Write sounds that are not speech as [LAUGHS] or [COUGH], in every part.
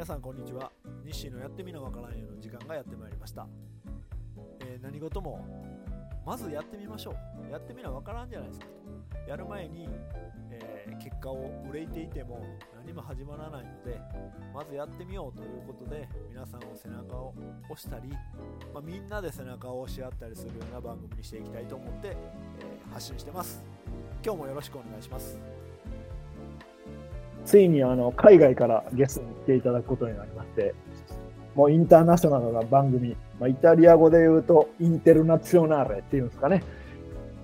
皆さんこんにちは。日誌のやってみなわからんよの時間がやってまいりました、えー、何事もまずやってみましょう。やってみなわからんじゃないですかと。やる前に、えー、結果を憂いていても何も始まらないのでまずやってみようということで皆さんを背中を押したり、まあ、みんなで背中を押し合ったりするような番組にしていきたいと思って、えー、発信してます。今日もよろしくお願いします。ついにあの海外からゲストに来ていただくことになりまして、もうインターナショナルな番組、まあ、イタリア語で言うとインテルナツィオナーレっていうんですかね、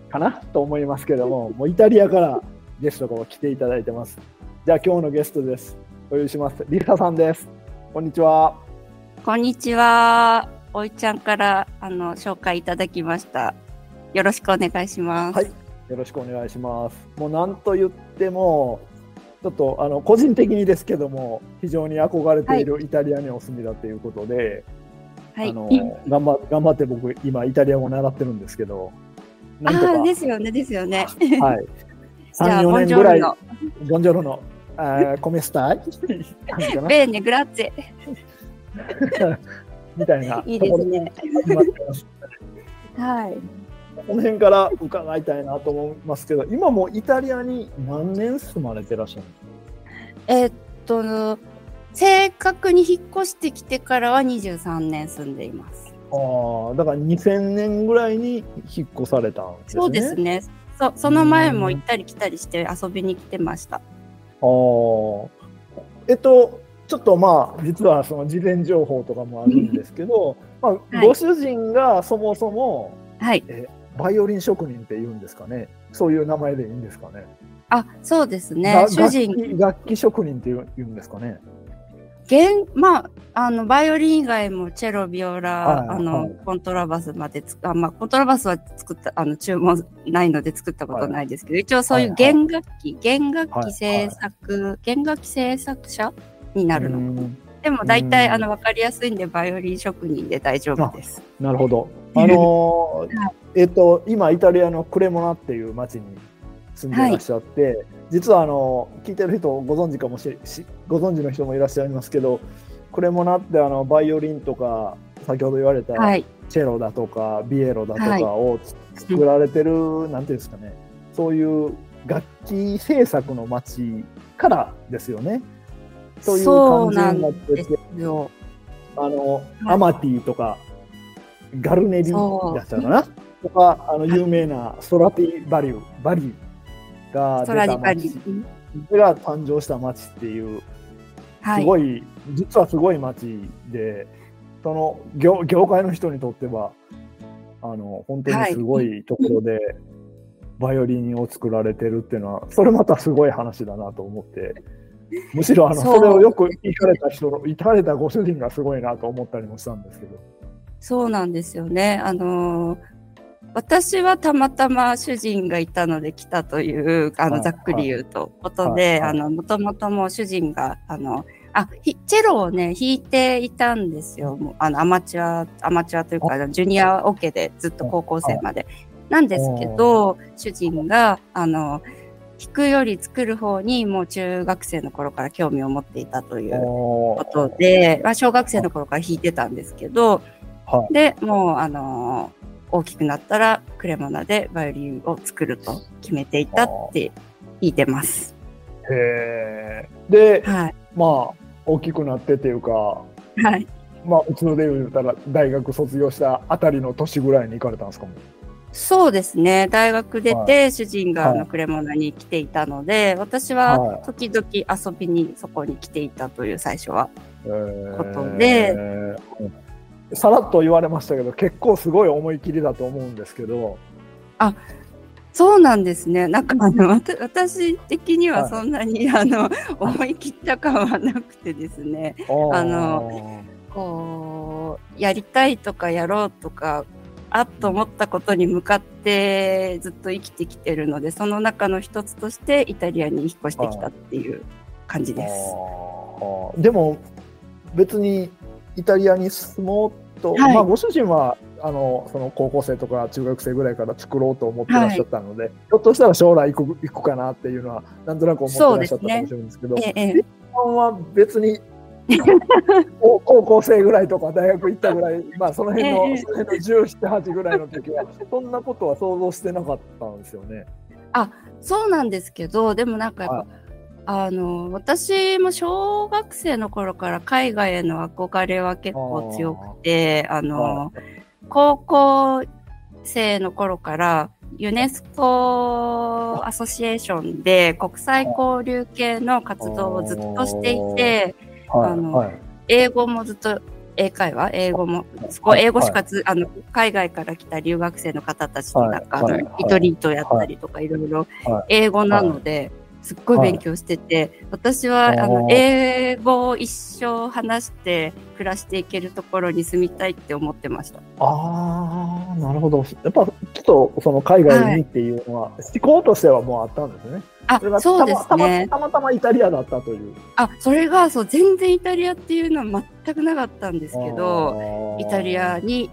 かなと思いますけども、[LAUGHS] もうイタリアからゲストが来ていただいてます。じゃあ今日のゲストです。お呼びします。リサさんです。こんにちは。こんにちは。おいちゃんからあの紹介いただきました。よろしくお願いします。はい。よろしくお願いします。もうなんと言っても、ちょっとあの個人的にですけども非常に憧れているイタリアにお住みだということで、はい、あの頑張頑張って僕今イタリア語習ってるんですけどなんとかですよねですよね。はい。[LAUGHS] 34年ぐらいボンジョロのあコメスタイベーネグラッツェ [LAUGHS] みたいないいですね。はいこの辺から伺いたいなと思いますけど、今もイタリアに何年住まれてらっしゃるんですか？えー、っと、正確に引っ越してきてからは23年住んでいます。ああ、だから2000年ぐらいに引っ越されたんですね。そうですね。そその前も行ったり来たりして遊びに来てました。ああ。えっと、ちょっとまあ、実はその事前情報とかもあるんですけど、まあ、ご主人がそもそも、はい、えバイオリン職人って言うんですかね。そういう名前でいいんですかね。あ、そうですね。主人楽器職人って言うんですかね。弦、まあ、あの、バイオリン以外もチェロ、ビオラ、はい、あの、はい、コントラバスまでつあ、まあ、コントラバスは作った、あの、注文ないので作ったことないですけど、はい、一応そういう弦楽器、弦楽器制作、弦楽器制作者になるの。でも大体、あの、わかりやすいんで、バイオリン職人で大丈夫です。なるほど。あのー、えっと、今、イタリアのクレモナっていう町に住んでいらっしゃって、はい、実はあの聞いてる人ご存知かもしれご存知の人もいらっしゃいますけど、クレモナってあのバイオリンとか、先ほど言われたチェロだとか、ビエロだとかを作られてる、はい、なんていうんですかね、そういう楽器制作の町からですよね。そういう感じになってて、あの、アマティとか、ガルネリだったかな。とか、あの有名なソラティバリュー、バリュー。が出た町が誕生した町っていう、すごい、実はすごい町で、その業業界の人にとっては、あの本当にすごい。ところで、バイオリンを作られてるっていうのは、それまたすごい話だなと思って。むしろあのそれをよく行かれた人の、行かれたご主人がすごいなと思ったりもしたんですけど。そうなんですよね。あのー、私はたまたま主人がいたので来たという、あの、ざっくり言うと、ことで、あの、もともとも主人が、あの、あ、チェロをね、弾いていたんですよ。あの、アマチュア、アマチュアというか、ジュニアオ、ケでずっと高校生まで。なんですけど、主人が、あの、弾くより作る方にもう中学生の頃から興味を持っていたということで、まあ、小学生の頃から弾いてたんですけど、はい、で、もう、あのー、大きくなったらクレモナでバイオリンを作ると決めていたって聞いてます。へえ。で、はい、まあ、大きくなってっていうか、はい。まあ、うちので言うたら、大学卒業したあたりの年ぐらいに行かれたんですか？そうですね。大学出て、はい、主人があのクレモナに来ていたので、はい、私は時々遊びにそこに来ていたという最初は、ことで、えー。さらっと言われましたけど結構すごい思い切りだと思うんですけど。あそうなんですね。なんかあの私的にはそんなに、はい、あの思い切った感はなくてですね。あのこうやりたいとかやろうとかあっと思ったことに向かってずっと生きてきてるのでその中の一つとしてイタリアに引っ越してきたっていう感じです。でも別にイタリアに住もうと、はい、まあ、ご主人はあのその高校生とか中学生ぐらいから作ろうと思ってらっしゃったので、はい、ひょっとしたら将来行く行くかなっていうのはなんとなく思ってらっしゃったかもしれないんですけど、ね。ええ、は別に [LAUGHS] 高 [LAUGHS] 高校生ぐらいとか大学行ったぐらい、[LAUGHS] まあその辺の、ええ。その辺の17、8ぐらいの時は、そんなことは想像してなかったんですよね。そうなんですけど、でもなんかやっぱ、はい。あの、私も小学生の頃から海外への憧れは結構強くて、あの、高校生の頃からユネスコアソシエーションで国際交流系の活動をずっとしていて、はい、あのはい。英語もずっと英会話？英語も、そこ英語しかつ、あの、海外から来た留学生の方たちとなんか、はいリトリートやったりとかいろいろ。はい英語なので、すっごい勉強してて、私は、あの、英語を一生話して暮らしていけるところに住みたいって思ってました。ああ、なるほど。やっぱ、ちょっと、その海外にっていうのは、思考としてはもうあったんですね。あそうですね。たまたまイタリアだったという。あ、それが、そう、全然イタリアっていうのは全くなかったんですけど、イタリアに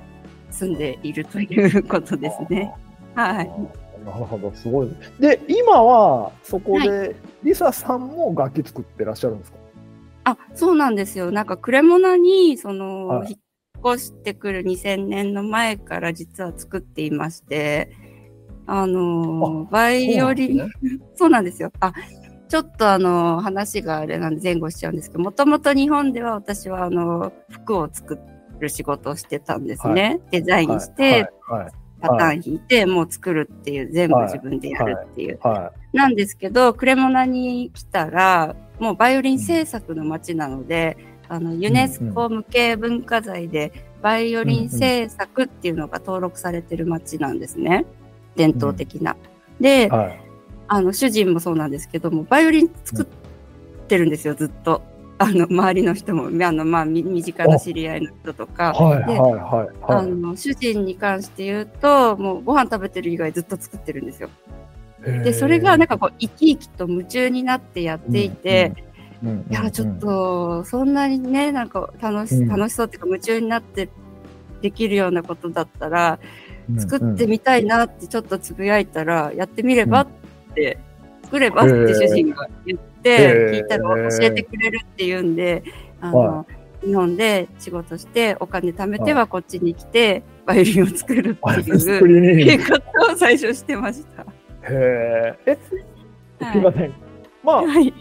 住んでいるということですね。はい。なるほど、すごい。で、今は、そこで、リサさんも楽器作ってらっしゃるんですか？あ、そうなんですよ。なんか、クレモナに、その、はい引っ越してくる2000年の前から実は作っていまして、あのー、バイオリン、そうなんですね [LAUGHS] そうなんですよ。あ、ちょっとあの、話があれなんで前後しちゃうんですけど、もともと日本では私はあの、服を作る仕事をしてたんですね。デザインして、はい、はい、パターン引いて、もう作るっていう、全部自分でやるっていう。はい。なんですけど、クレモナに来たら、もうバイオリン制作の街なので、あの、ユネスコ無形文化財で、バイオリン制作っていうのが登録されてる街なんですね。伝統的な。で、はい。あの、主人もそうなんですけども、バイオリン作ってるんですよ、ずっと。あの、周りの人も、あの、まあ、み身近な知り合いの人とか。はい、ではい、はい。はいあの、主人に関して言うと、もうご飯食べてる以外ずっと作ってるんですよ。で、それがなんかこう、生き生きと夢中になってやっていて、うん、うんいや、ちょっ、と、そんなにね、なんか楽し、うん楽しそうっていうか、夢中になってできるようなことだったら、うん作ってみたいなってちょっとつぶやいたら、やってみればって、作ればって主人が言って、聞いたら教えてくれるって言うんで、あの、は日本で仕事して、お金貯めてはこっちに来て、バイオリンを作るってはいいう。計画を最初してました。へえ。すいません。まあ、はい。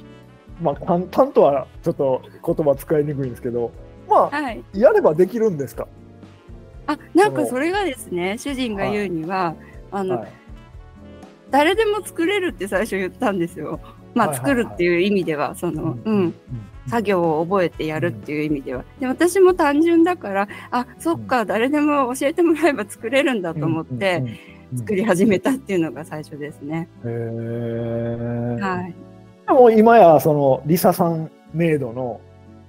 まあ、簡単とはちょっと言葉使いにくいんですけど、まあ、はい。やればできるんですか？あ、なんかそれがですね、主人が言うには、あの、はい。誰でも作れるって最初言ったんですよ。まあ、はいはいはい作るっていう意味では、その、うん、作業。業を覚えてやるっていう意味では。で、私も単純だから、あ、そっか、誰でも教えてもらえば作れるんだと思って、作り始めたっていうのが最初ですね。へえ。はい。でも今やそのリサさんメイドの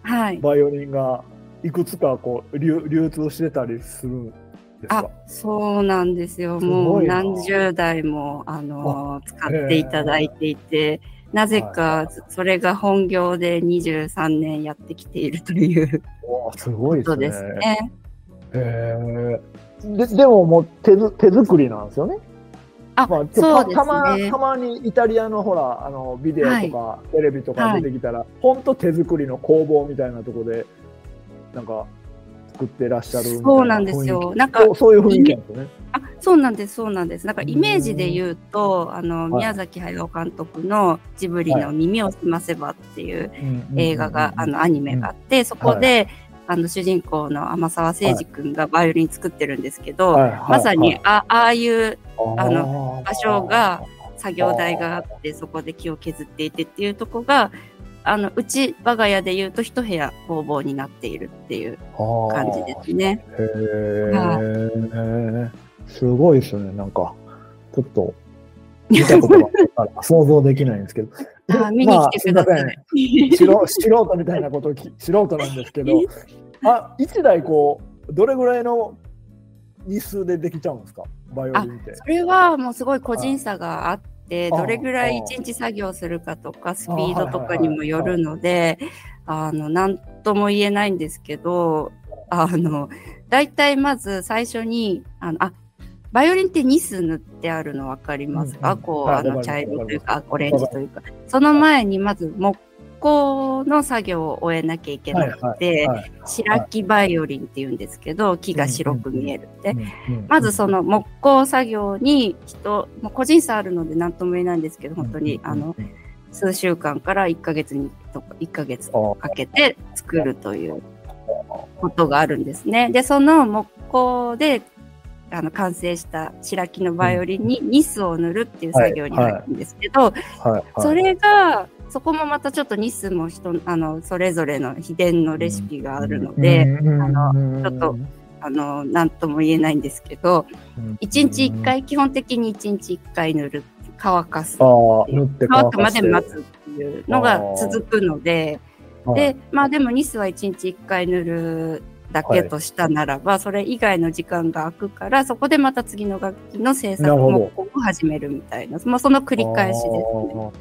はい。バイオリンがいくつかこう流流通してたりするんですあか。、そうなんですよ。もう何十台も、あの、使っていただいていて、なぜかそれが本業で23年やってきているというすごいでですすね。ね。へえ。ででももう手ず手作りなんですよね？あ、まあ、そうですたたまねた。まにイタリアのほらあのビデオとか、テレビとか出てきたら、ほんと手作りの工房みたいなとこでなんか作ってらっしゃるそうなんですよ。なんかそういう雰囲気なんですよね。あ、そうなんです、そうなんです。なんかイメージで言うと、あの、はい。宮崎駿監督のジブリの耳をすませばっていう映画が、あの、アニメがあって、そこで、あの、主人公の天沢誠二君がバイオリン作ってるんですけど、まさに、あああいうあの場所が作業台があって、そこで木を削っていてっていうとこが、あの、うち、我が家で言うと一部屋工房になっているっていう感じですね。へえ、すごいですね、なんか、ちょっと、見たことがから想像できないんですけど。[LAUGHS] あ見に来てくださまあすいません素人素人みたいなことをき、[LAUGHS] 素人なんですけど、[LAUGHS] あ、一台こう、どれぐらいの日数でできちゃうんですか、バイオリンって。それはもうすごい個人差があって、あどれぐらい一日作業するかとか、スピードとかにもよるので、あの、なんとも言えないんですけど、あの、大体まず最初に、あの、あ、バイオリンってニス塗ってあるの分かりますか、うんうんこう、あの、茶色というか、オレンジというか。その前にまず木工の作業を終えなきゃいけなくて、白木バイオリンっていうんですけど、木が白く見えるって。まずその木工作業に人、まあ、個人差あるので何とも言えないんですけど、本当に、あの、数週間から1ヶ月にとか、1ヶ月かけて作るということがあるんですね。で、その木工であの完成した白木のバイオリンにニスを塗るっていう作業に入るんですけど、それがそこもまたちょっとニスも人あのそれぞれの秘伝のレシピがあるので、あのちょっとあの何とも言えないんですけど、1日1回基本的に1日1回塗る乾かす乾くまで待つっていうのが続くので。で、まあでもニスは1日1回塗るだけとしたならば、はい、それ以外の時間が空くから、そこでまた次の楽器の制作も始めるみたいな、まあ、その繰り返しですね。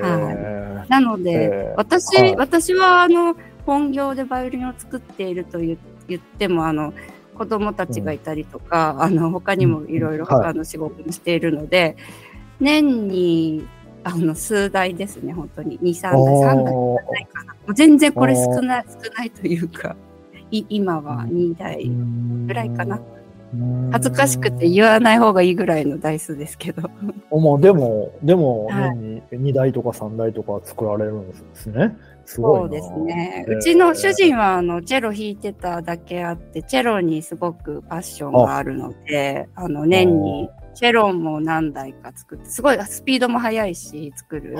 はい、なので、私、はい、私はあの本業でバイオリンを作っていると言っても、あの子供たちがいたりとか、うん、あの他にもいろいろ他の仕事もしているので、年にあの数台ですね、本当に。2、3台、3台かな。全然これ少ない少ないというか。い今は2台ぐらいかな。恥ずかしくて言わない方がいいぐらいの台数ですけど。[LAUGHS] まあでも、でも、年に2台とか3台とか作られるんですね。すごいそうですね。うちの主人はあのチェロ弾いてただけあって、チェロにすごくパッションがあるので、あの年にチェロも何台か作って、すごいスピードも速いし、作る。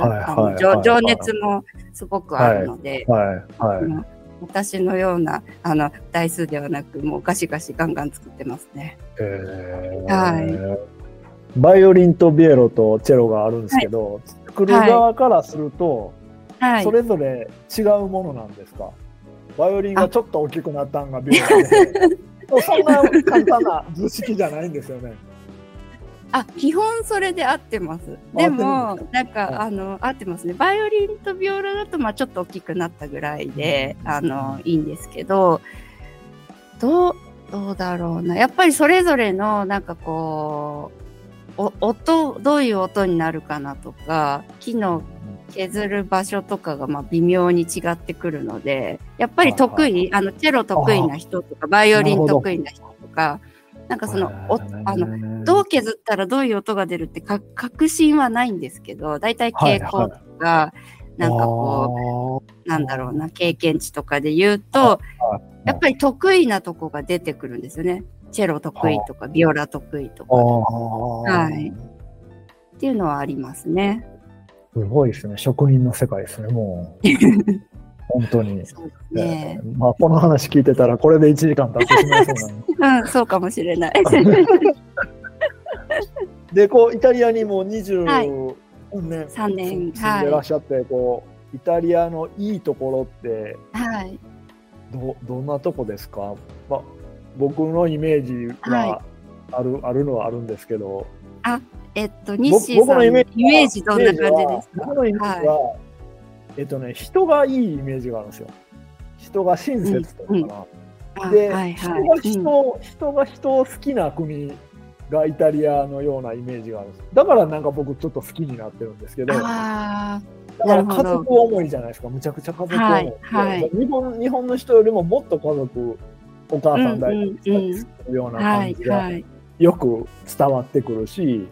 情熱もすごくあるので、はい。はい。はい私のようなあの台数ではなく、もうガシガシガンガン作ってますね。えー、はい。バイオリンとビエロとチェロがあるんですけど、はい、作る側からすると、はい、それぞれ違うものなんですか？バイオリンがちょっと大きくなったんがビエロで、[LAUGHS] そんな簡単な図式じゃないんですよね。あ、基本それで合ってます。でも、なんか、あの、合ってますね。バイオリンとビオラだと、まあちょっと大きくなったぐらいで、あの、いいんですけど、どう、どうだろうな。やっぱりそれぞれの、なんかこう、お音、どういう音になるかなとか、木の削る場所とかがまあ微妙に違ってくるので、やっぱり得意、あの、チェロ得意な人とか、バイオリン得意な人とか、なんかその、おあの、どう削ったらどういう音が出るってか確信はないんですけど、大体傾向とか、はい、なんかこう、なんだろうな、経験値とかで言うと、やっぱり得意なとこが出てくるんですよね。チェロ得意とか、ビオラ得意とか。はい。っていうのはありますね。すごいですね。職人の世界ですね、もう。[LAUGHS] 本当に。ね。まあ、この話聞いてたら、これで1時間経ってしまいそうなの。[LAUGHS] うん、そうかもしれない。[LAUGHS] で、こう、イタリアにも23年、3年住んでらっしゃって、はい、こう、イタリアのいいところって、はい。ど、どんなとこですか？まあ、僕のイメージはある、はい、あるのはあるんですけど。あ、えっと、西さんのイメージどんな感じですか？僕のイメージは、はいえっとね、人がいいイメージがあるんですよ。人が親切というかな。うんうん、で、はいはい、人が人、うん、人が人を好きな国がイタリアのようなイメージがあるんです。だからなんか僕ちょっと好きになってるんですけど。だから家族思いじゃないですか。むちゃくちゃ家族思い。はいはい、日本日本の人よりももっと家族、お母さん大事にするような感じがよく伝わってくるし、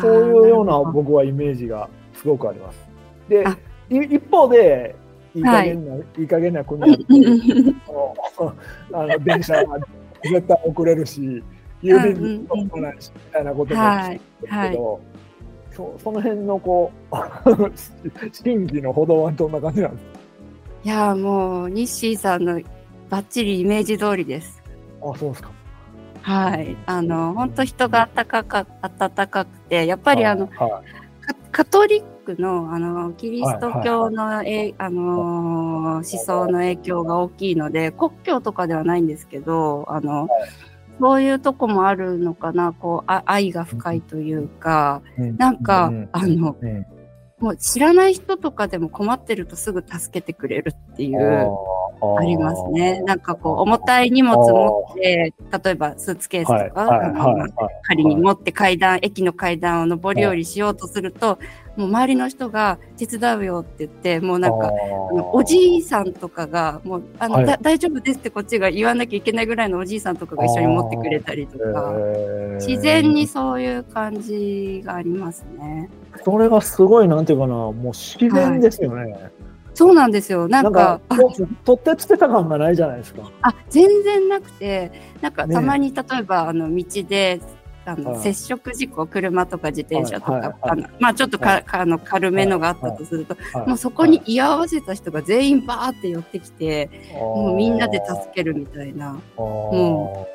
そういうような僕はイメージがすごくあります。で、一方で、い。い加減な、はい、いい加減な国や [LAUGHS] あの電車は絶対遅れるし、郵便物も来ないし、みたいなことも聞くんですけど、はい。はい。そその辺のこう [LAUGHS] 審議のほどはどんな感じなんですか？いやもうニッシーさんのばっちりイメージ通りです。あそうですか。はい、あの本当人が温かか温かくてやっぱりあの、はいはい、カトリックのあのキリスト教の、はいはい、あの思想の影響が大きいので国教とかではないんですけどあの、はい、そういうとこもあるのかなこうあ愛が深いというか、うん、なんか、うん、あの、うん、もう知らない人とかでも困ってるとすぐ助けてくれるっていうありますね。なんかこう、重たい荷物持って、例えばスーツケースはいとか、仮に持って階段、駅の階段を上り下りしようとすると、もう周りの人が手伝うよって言って、もうなんか、おじいさんとかが、もう、あの、はい。だ大丈夫ですってこっちが言わなきゃいけないぐらいのおじいさんとかが一緒に持ってくれたりとか、えー。自然にそういう感じがありますね。それがすごいなんていうかなもう自然ですよね、そうなんですよ。なんか、と取ってつけた感がないじゃないですか。あ、全然なくて、なんかねたまに例えば、あの、道で、あの、はい。接触事故、車とか自転車とか、はいはいはい。あのまあちょっとか、あの、軽めのがあったとすると、はい。もうそこに居合わせた人が全員バーって寄ってきて、もうみんなで助けるみたいな。も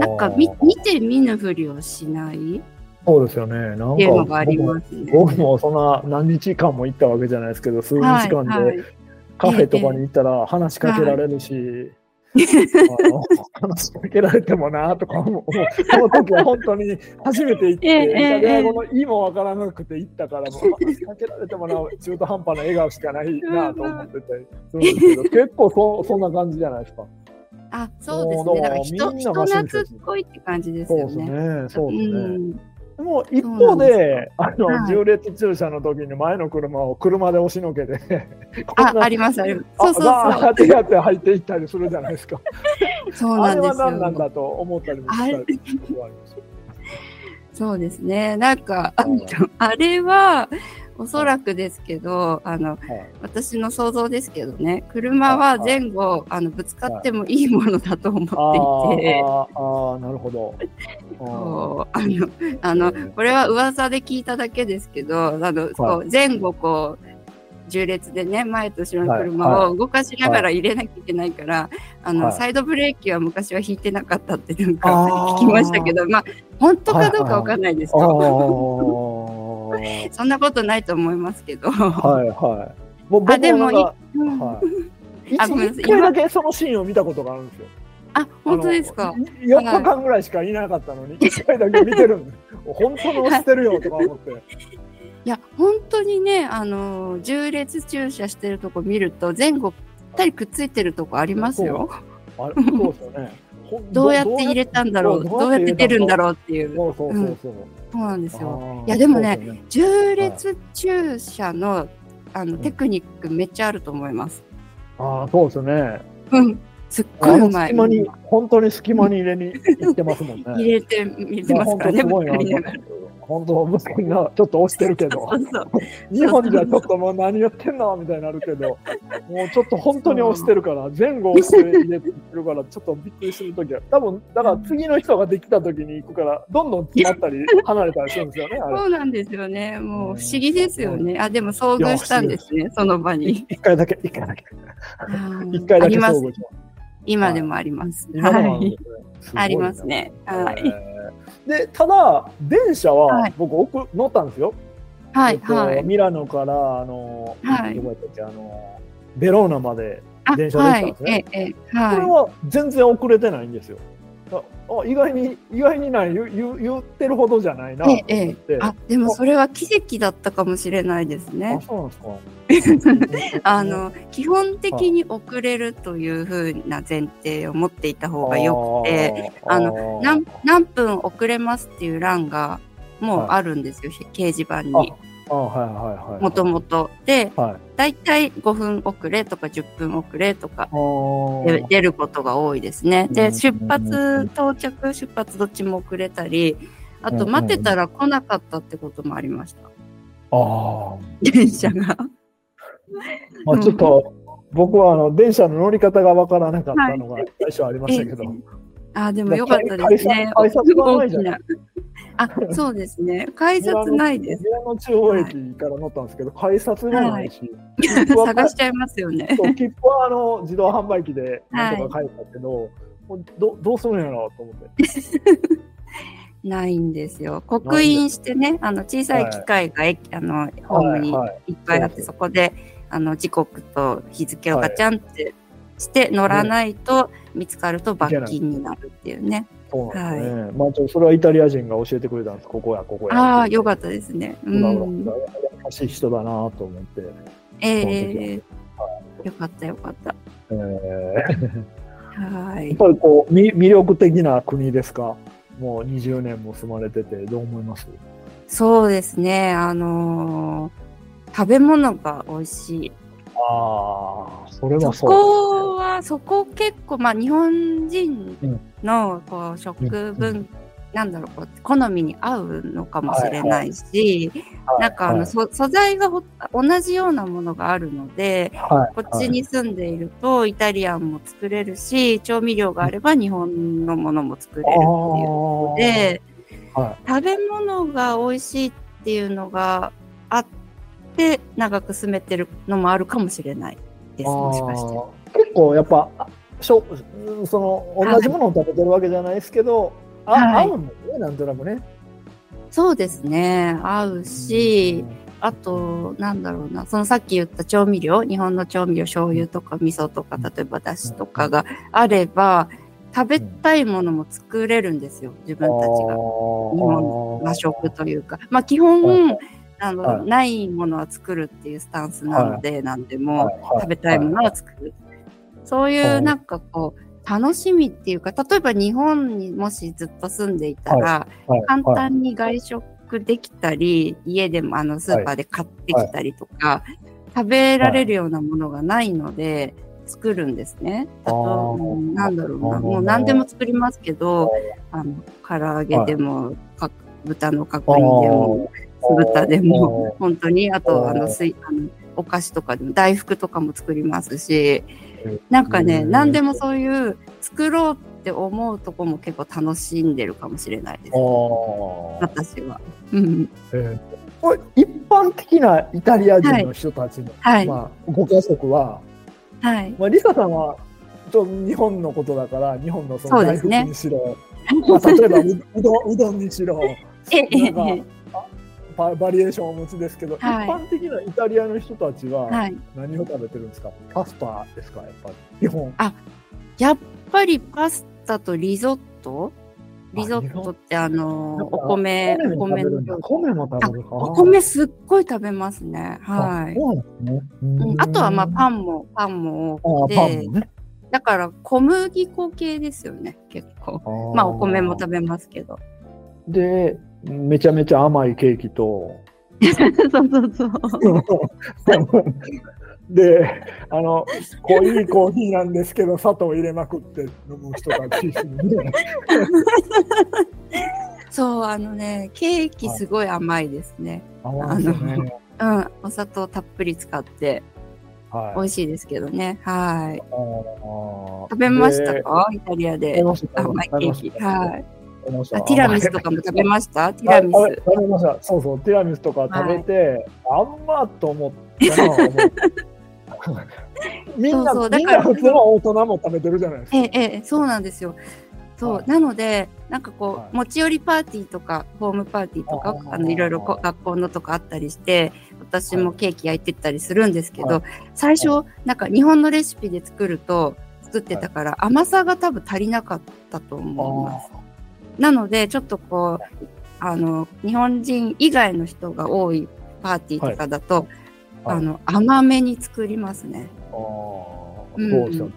なんか見見て見ぬふりをしないっそうですよねなんていうのかがあり僕もますね。僕もそんな何日間も行ったわけじゃないですけど数日はい、間ではい。カフェとかに行ったら話しかけられるし、あ [LAUGHS] の話しかけられてもなとか思う。その時は本当に初めて行って、ええイタリア語えの意もわからなくて行ったから、[LAUGHS] もう話しかけられてもな中途半端な笑顔しかないなと思ってて、そうですけど結構そそんな感じじゃないですか。あ、そうですね。だから人人懐っこいって感じですそうですよね。ね。そうですね。うんでも一方であの、はい重列駐車の時に前の車を車で押しのけて、あ、なあります、あります。あそうそうガそーってやって入っていったりするじゃないですか。う。[LAUGHS] そうあれなんですよ。は何なんだと思ったりもしたり [LAUGHS] そうですね。なんか、あれは、おそらくですけど、あの、はい。私の想像ですけどね、車は前後、あの、ぶつかってもいいものだと思っていて、あーあなるほど。[LAUGHS] そうあの、あの、これは噂で聞いただけですけど、あの、こう前後こう、重列でね、前と後ろの車を動かしながら入れなきゃいけないから、あの、はい。サイドブレーキは昔は引いてなかったってなんか聞きましたけど、まあ、本当かどうかわかんないですあよ。ーそんなことないと思いますけど。はいはい。もう僕あでもなんかうんはい。あごめんなさい一回だけそのシーンを見たことがあるんですよ。あ、本当ですか？あ。のい4日間ぐらいしかいなかったのに、1回だけ見てるんです。[LAUGHS] 本当に押してるよとか思って。いや、本当にね、あの、重列駐車してるとこ見ると、前後ぴったりくっついてるとこありますよ。あれ [LAUGHS] そうですよね。どうやって入れたんだろう？どうやって出るんだろうっていう。そうそうそうそう。そうなんですよ。いやでもねそうですよ重列駐車のあのんテクニックめっちゃあると思います。ああ、そうですよね。うん。すっごいうまい。隙間に、本当に隙間に入れに行ってますもんね。[LAUGHS] 入れて、入れてますからね、すご。本当、息子にな、ちょっと押してるけど [LAUGHS] そ、うそう。日本じゃちょっともう何言ってんのみたいになるけど、[LAUGHS] もうちょっと本当に押してるから、前後押して入れてるから、ちょっとびっくりするときは、多分だから次の人ができたときに行くから、どんどん詰まったり、離れたりするんですよね。そうなんですよね。もう不思議ですよね。あ、でも遭遇したんですね、その場に。一回だけ、一回だけ、うん一回だけ遭遇。しました。今でもあります。はい。ですねすごいなありますね。はい。えーで、ただ、電車ははい僕、奥乗ったんですよ。はい。えっとはい。ミラノから、あの、はいどこやったっけ、あの、ベローナまで、あ電車ではい行ったんです。ねええ、ええこれはは全然遅れてないんですよ。ああ意外に、意外にない言う言ってるほどじゃないな。ええ。あ、でもそれは奇跡だったかもしれないですね [LAUGHS] 基本的に遅れるというふうな前提を持っていた方がよくて、あの何何分遅れますっていう欄がもうあるんですよ、掲示板に。あはいはいはい。もともと。で、はい。だいたい5分遅れとか10分遅れとか出ることが多いですね。で、うん出発、到着、出発どっちも遅れたり、あと待ってたら来なかったってこともありました。あ電車が。ー。まあちょっと、僕はあの電車の乗り方がわからなかったのが最初ありましたけど。あ、でもよかったですね。大きな。あ、そうですね。改札ないです。ミラノ中央駅から乗ったんですけど、改札がないし、[LAUGHS] 探しちゃいますよね。切符はあの自動販売機でなんとはか買えたけど、もうどどうするんやろうと思って。[LAUGHS] ないんですよ。刻印してね、あの小さい機械が駅、あのホームにはいいっぱいあって、そこであの時刻と日付をガチャンってして乗らないと見つかると罰金になるっていうね。そうなんですね。まあちょっとそれはイタリア人が教えてくれたんです。ここやここや。ああ、よかったですね。ううんん。優しい人だなと思って。ええよかったよかった。えーはいやっ。ぱりこうみ魅力的な国ですか？もう20年も住まれててどう思います？そうですね。あのー食べ物が美味しい。ああそれそはそうこは、そこ結構、まあ、日本人のこう食文、なんだろう好みに合うのかもしれないし、なんかあの、はいそ素材がほ同じようなものがあるので、はいこっちに住んでいるとイタリアンも作れるし、調味料があれば日本のものも作れるっていうので、は食べ物が美味しいっていうのがあって、長く住めてるのもあるかもしれないです、もしかして。結構やっぱあしょその同じものを食べてるわけじゃないですけど、あはい合うのねなんとなくね。そうですね。合うし、あと、なんだろうな、そのさっき言った調味料、日本の調味料、醤油とか味噌とか、例えばだしとかがあれば、食べたいものも作れるんですよ、自分たちが。日本和食というか。まあ基本、はいあの、はい。ないものは作るっていうスタンスなので、なんでも、食べたいものはは作る。そういはい。うなんかこう、楽しみっていうか、例えば日本にもしずっと住んでいたら、簡単に外食できたり、家でもあのスーパーで買ってきたりとか、食べられるようなものがないので、作るんですね。あと、なんだろうな、もう何でも作りますけど、あの、唐揚げでも、か豚の角煮でも、酢豚でも、本当に、あと、あの、すい、あの、お菓子とかでも、大福とかも作りますし、なんかね、うん。何でもそういう、作ろうって思うとこも結構楽しんでるかもしれないです。私は。うん。えーこれ一般的なイタリア人の人たちの、はい。まあ、ご家族は、はい。まあ、リサさんはちょっと日本のことだから日本のその大福にしろ、まあ、例えばううどんうどんにしろ。[LAUGHS] ええなんかババリエーションをお持ちですけど、はい一般的なイタリアの人たちははい。何を食べてるんですか、パスタですか？やっぱり基本やっぱりパスタとリゾット？リゾットってあの、お米、お米。米も食べるかお米すっごい食べますね。はい。ねうんあとはまあパンンも、パンもあ多くて、だから小麦粉系ですよね、結構。まあお米も食べますけど。でめちゃめちゃ甘いケーキと [LAUGHS] そうそうそう。[LAUGHS] で、あの、濃いコーヒーなんですけど、砂糖入れまくって飲む人たち。そう、あのね、ケーキすごい甘いですね。甘いですよね。うん、お砂糖たっぷり使ってはい美味しいですけどね。はい。食べましたでかイタリアで。甘いケーキ。はい。ティラミスとかも食べました？ティラミス。食べました。そうそう、ティラミスとか食べて、あんまと思ったのは思 [LAUGHS] うみんな、そうそうだみんから。な普通の大人も食べてるじゃないですか。ええ、ええ、そうなんですよ。そう、はい。なので、なんかこう、はい。持ち寄りパーティーとか、ホームパーティーとかあ、の、いろいろこ学校のとかあったりして、私もはいケーキ焼いてったりするんですけど、はい。最初、なんか日本のレシピで作ると、作ってたから、甘さが多分足りなかったと思います。なので、ちょっとこう、あの、日本人以外の人が多いパーティーとかだと、はいあの、甘めに作りますね。あーうんそうですよね。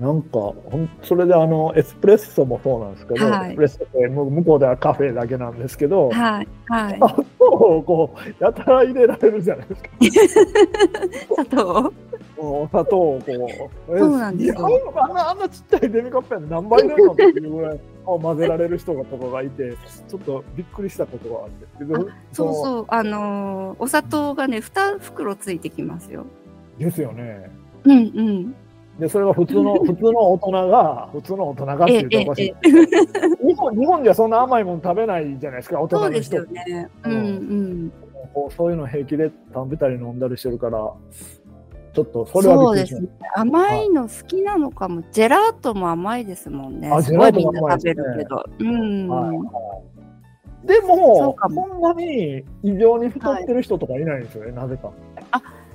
なんか、ほんそれであの、エスプレッソもそうなんですけど、はいエスプレッソって向向こうではカフェだけなんですけど、はい、はい。砂糖をこう、やたら入れられるじゃないですか。[LAUGHS] 砂糖？お砂糖をこう。そうなんですよあんな、あんなちっちゃいデミカップやん何倍入れるのっていうぐらい [LAUGHS] 混ぜられる人がとかがいて、ちょっとびっくりしたことがあって。でそうそう、あのーお砂糖がね、2袋ついてきますよ。ですよね。うんうん。で、それが普通の、[LAUGHS] 普通の大人が、普通の大人がってええいうとおかしいえ。[LAUGHS] 日本日本ではそんな甘いもの食べないじゃないですか、大人の人そうですよね。うんうん。こうそういうの平気で食べたり飲んだりしてるから、ちょっとそれはそうですね。甘いの好きなのかも。ジェラートも甘いですもんね。あすごいみんジェラートもな食べ甘いですねるけど。うん。は。でそもそんなに異常に太ってる人とかいないんですよね、なぜか。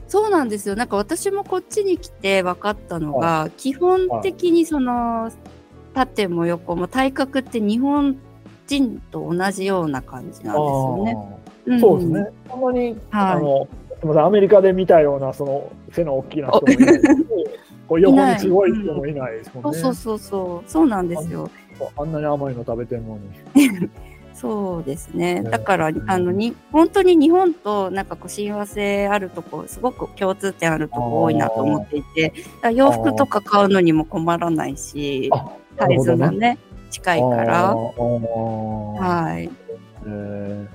そうなんですよ。なんか私もこっちに来て分かったのが、基本的にその、縦も横も体格って日本人と同じような感じなんですよね。そうですね。たまに、はいあのアメリカで見たようなその背の大きな人もいないし、[LAUGHS] こう横にすごい人もいないですもんね。そうそうそうそうなんですよ。あんなに甘いの食べてんのに。[LAUGHS] そうですね。だから、あの、に、本当に日本となんかこう親和性あるとこ、すごく共通点あるとこ多いなと思っていて、洋服とか買うのにも困らないし、サイズもね、近いから、はい。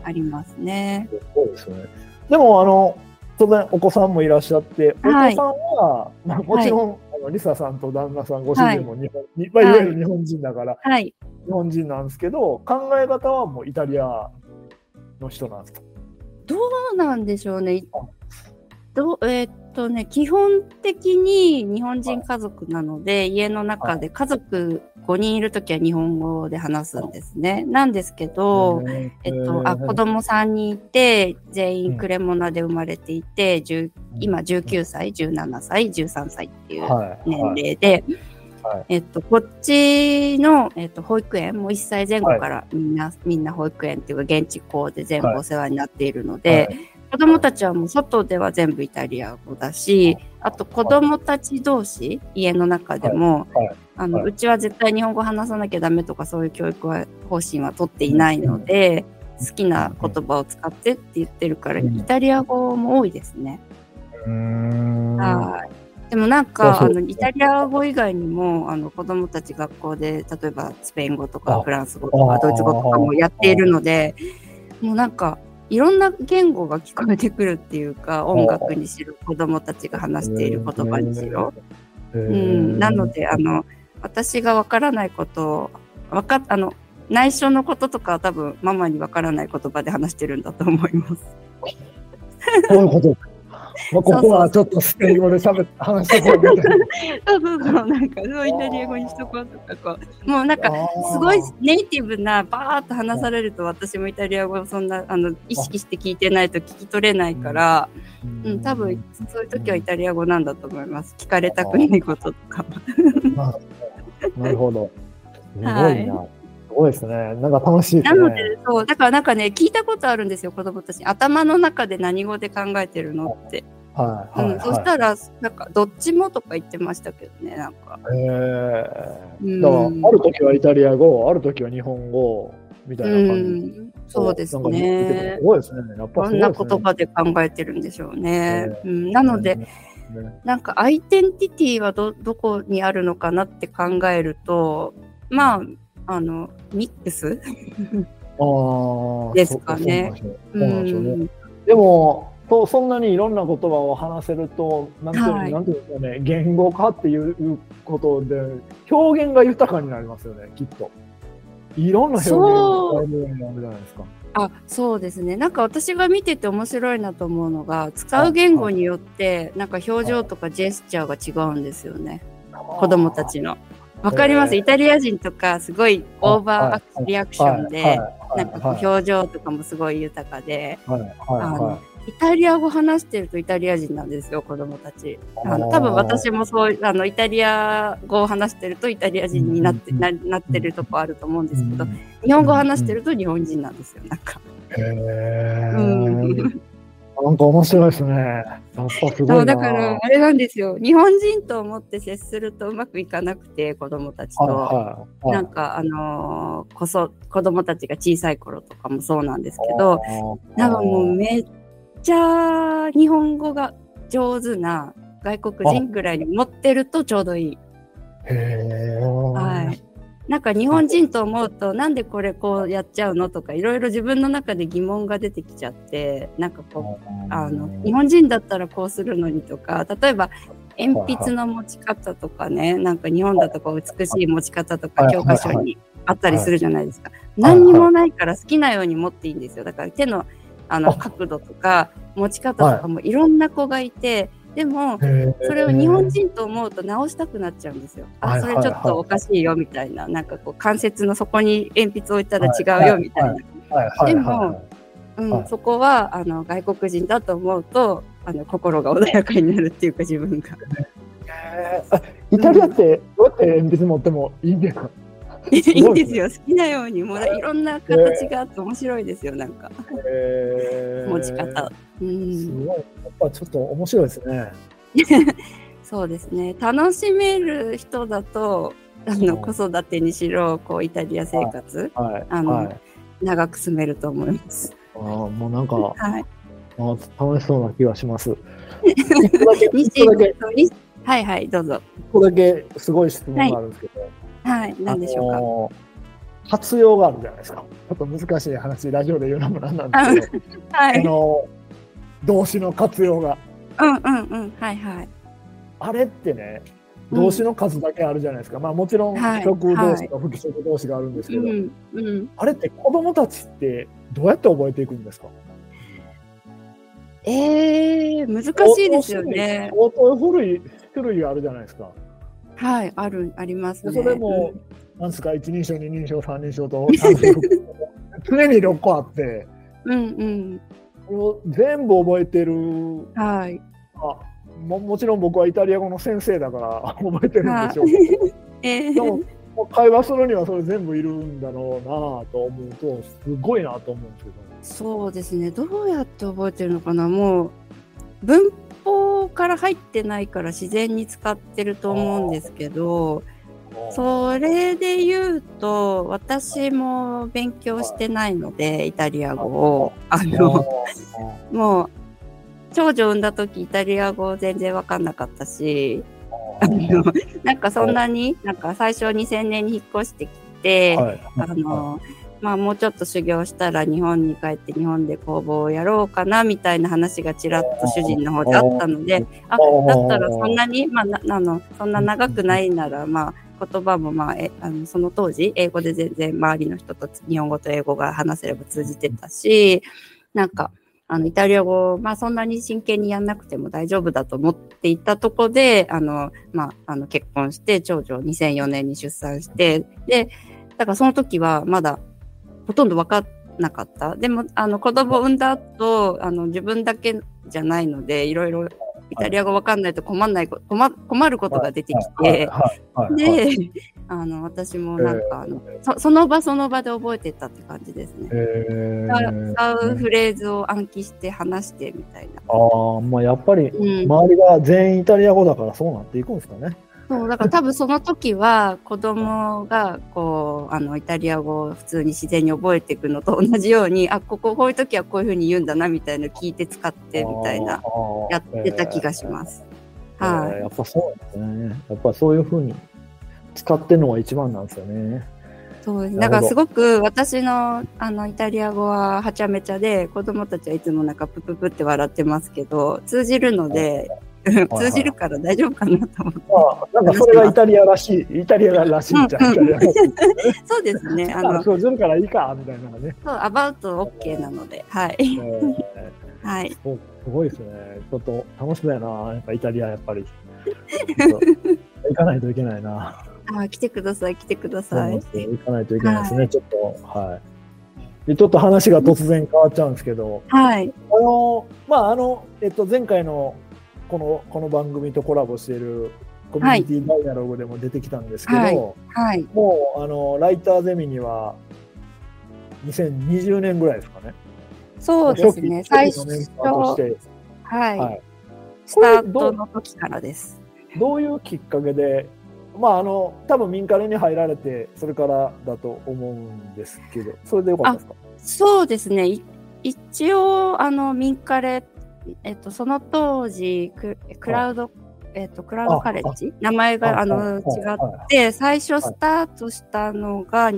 ありますね。そうですね。でも、あの、当然お子さんもいらっしゃって、お子さんは、まあ、もちろん、あのリサさんと旦那さん、ご主人も日本、いまあ、い。わゆる日本人だから、はい、日本人なんですけど、考え方はもうイタリアの人なんですか？どうなんでしょうね。どえー、っとね、基本的に日本人家族なので、はい、家の中で家族5人いるときは日本語で話すんですね。なんですけど、えっと、あ、子供3人いて、全員クレモナで生まれていて、うん、今19歳、17歳、13歳っていう年齢で、はい。はい、えっと、こっちの、えっと、保育園、もう1歳前後からみんな、はい、みんな保育園っていうか現地校で全部お世話になっているので、子供たちはもう外では全部イタリア語だし、あと子供たち同士、家の中でも、あの、うちは絶対日本語話さなきゃダメとかそういう教育は方針は取っていないので、好きな言葉を使ってって言ってるから、イタリア語も多いですね。はい。でもなんか、あの、イタリア語以外にも、あの、子供たち学校で、例えばスペイン語とかフランス語とかドイツ語とかもやっているので、もうなんか、いろんな言語が聞こえてくるっていうか、音楽にしろ、子供たちが話している言葉にしろ。うん、なので、あの、私がわからないことを、わかあの、内緒のこととかは多分ママにわからない言葉で話してるんだと思います。[LAUGHS] そういうことまあ、ここはちょっとスペイン語で喋って話してこうみたいな。そうそうそう、なんか、そうイタリア語にしとこうとか、こう、もうなんか、すごいネイティブな、バーっと話されると、私もイタリア語そんな、あの、意識して聞いてないと聞き取れないから、うん、多分、そういう時はイタリア語なんだと思います。聞かれたくないこととか。なるほど。すごいな。はいすごいですね。なんか楽しい、ね、なので、そう、だからなんかね、聞いたことあるんですよ、子供たちに。頭の中で何語で考えてるのって。はい、はい、うん、そしたら、なんか、どっちもとか言ってましたけどね、なんか。へえー。だから、ある時はイタリア語、ある時は日本語、みたいな感じ。そうですね。すごいですね。やっぱ、ね、こんな言葉で考えてるんでしょうね。えー、うん、なので、なんかアイデンティティはど、どこにあるのかなって考えると、まあ、あの、ミックス？[LAUGHS] ですかね。でもと、そんなにいろんな言葉を話せると、なんていう,、はい、なんていうんですかね、言語化っていうことで、表現が豊かになりますよね、きっと。いろんな表現が使えるようになるじゃないですか。あそうですねなんか私が見てて面白いなと思うのが使う言語によってなんか表情とかジェスチャーが違うんですよね子供たちの。わかります。イタリア人とか、すごいオーバーリアクションで、なんかこう表情とかもすごい豊かで、あの、イタリア語話してるとイタリア人なんですよ、子供たち。あの多分私もそう、あの、イタリア語を話してるとイタリア人になって、ななってるとこあると思うんですけど、日本語を話してると日本人なんですよ、なんか。へー。うんなんか面白いですね。やっぱすごいだから、あれなんですよ。日本人と思って接するとうまくいかなくて、子供たちと。はいはい、なんか、あのー、こそ、子供たちが小さい頃とかもそうなんですけど、なんかもうめっちゃ日本語が上手な外国人ぐらいに持ってるとちょうどいい。へはい。なんか日本人と思うと、なんでこれこうやっちゃうのとか、いろいろ自分の中で疑問が出てきちゃって、なんかこう、あの、日本人だったらこうするのにとか、例えば、鉛筆の持ち方とかね、なんか日本だとこう美しい持ち方とか教科書にあったりするじゃないですか。何にもないから好きなように持っていいんですよ。だから手のあの角度とか持ち方とかもいろんな子がいて、でも、それを日本人と思うと直したくなっちゃうんですよ。あ、それちょっとおかしいよみたいな、なんかこう関節の底に鉛筆置いたら違うよみたいな。でも、うん、そこはあの外国人だと思うとあの心が穏やかになるっていうか自分が。えー、イタリアってどうやって鉛筆持ってもいいんですか？[LAUGHS] いいんですよ。好きなように、もういろんな形があって面白いですよ、なんか。えー、持ち方。うん。すごい。やっぱちょっと面白いですね。[LAUGHS] そうですね。楽しめる人だと、あの、うん子育てにしろ、こう、イタリア生活、はい。あのはい。長く住めると思います。あーもうなんか、はい。あー楽しそうな気がします。[LAUGHS] はいはい、どうぞ。一個だけすごい質問があるんですけど、はい、何でしょうか。あのー活用があるじゃないですか。ちょっと難しい話、ラジオで言うのもなんなんですけど、あはい。のー動詞の活用が。うんうんうん。はいはい。あれってね、うん動詞の数だけあるじゃないですか。まあもちろん、はい職動詞と不規則動詞があるんですけど、うんうん。あれって子供たちってどうやって覚えていくんですか？ええ難しいですよね。相当古い種類があるじゃないですか。はい、ある、ありますでね。それも、なんですか、一人称、二人称、三人称と、常に6個あって、うんうん。これを全部覚えてる。はい。あももちろん僕はイタリア語の先生だから [LAUGHS] 覚えてるんでしょうけど、[LAUGHS] ええ。でも会話するにはそれ全部いるんだろうなと思うとすごいなと思うんですけど。そうですね。どうやって覚えてるのかな？もう、文法から入ってないから自然に使ってると思うんですけど、それで言うと、私も勉強してないので、イタリア語を。あの、もう、長女産んだ時イタリア語全然わかんなかったし、あの、なんかそんなに、なんか最初2000年に引っ越してきて、はい。あの、まあもうちょっと修行したら日本に帰って日本で工房をやろうかなみたいな話がちらっと主人の方であったので、あ、だったらそんなに、まあな、あの、そんな長くないなら、まあ言葉もまあ、えあのその当時、英語で全然周りの人と日本語と英語が話せれば通じてたし、なんか、あの、イタリア語、まあそんなに真剣にやんなくても大丈夫だと思っていたとこで、あの、まあ、あの、結婚して、長女を2004年に出産して、で、だからその時はまだほとんど分かんなかった。でも、あの、子供を産んだ後、あの、自分だけじゃないので、いろいろイタリア語分かんないと困んないこ、困困ることが出てきて、で、あの、私もなんか、あの、そその場その場で覚えてったって感じですね。え使ー使うフレーズを暗記して話してみたいな。ああまあやっぱりうん。周りが全員イタリア語だからそうなっていくんですかね。そう、だから多分その時は子供がこう、あの、イタリア語を普通に自然に覚えていくのと同じように、あ、こここういう時はこういうふうに言うんだなみたいなの聞いて使ってみたいな、やってた気がします。す。はいえーやっぱそうですね。やっぱそういうふうに使ってるのが一番なんですよね。そうだからすごく私のあのイタリア語ははちゃめちゃで、子供たちはいつもなんかプププって笑ってますけど、通じるので、通じるから大丈夫かなと思って。まあなんかそれがイタリアらしい、イタリアらしいじゃん。[LAUGHS] そうですね。ああの、そうするからいいかみたいなね。そう、アバウト OK なので、はい。えー [LAUGHS] はい。すごいですね。ちょっと楽しみやな。やっぱイタリアやっぱり。[LAUGHS] 行かないといけないな。あ、来てください、来てください。行かないといけないですね。ちょっと、はい。でちょっと話が突然変わっちゃうんですけど、はい。あの、まあ、あの、えっと、前回のこの、この番組とコラボしているコミュニティダイアログでも出てきたんですけど、はいはい。もう、あの、ライターゼミには、2020年ぐらいですかね。そうですね。最初はい、はいスタートの時からです。どういうきっかけで、まあ、あの、多分民間に入られて、それからだと思うんですけど、それでよかったですか？そうですね。い一応、あの、ミンカレ、えっと、その当時、ククラウド、えっと、クラウドカレッジ？名前が、あの、違って、最初スタートしたのが、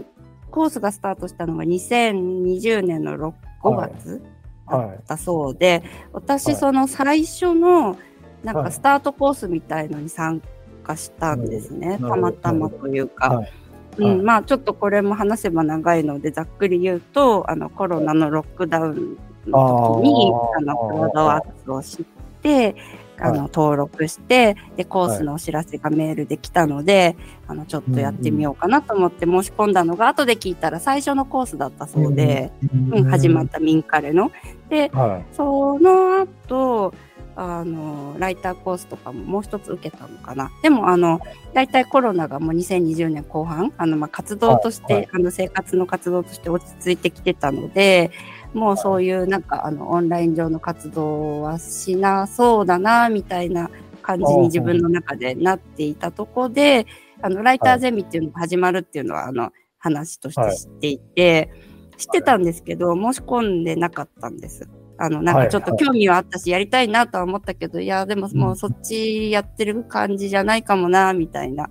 コースがスタートしたのが2020年の6 5月だはい。ったそうで、私、はいその最初の、なんはい。かスタートコースみたいのに参加したんですね。たまたまというか。はい。うんはい。まあちょっとこれも話せば長いのでざっくり言うとあのコロナのロックダウンの時にあのクラウドワークスを知ってあの、はい登録してでコースのお知らせがメールで来たので、あのちょっとやってみようかなと思って申し込んだのが、後で聞いたら最初のコースだったそうで、うん始まったミンカレの。ではい。その後、あの、ライターコースとかももう一つ受けたのかな。でも、あの、大体コロナがもう2020年後半、あの、まあ、活動として、はいあの、生活の活動として落ち着いてきてたので、もうそういうなんか、あの、オンライン上の活動はしなそうだな、みたいな感じに自分の中でなっていたとこで、あの、ライターゼミっていうのが始まるっていうのは、あの、話として知っていて、知ってたんですけど、申し込んでなかったんです。あの、なんかちょっと興味はあったし、やりたいなとは思ったけど、いや、でももうそっちやってる感じじゃないかもな、みたいな。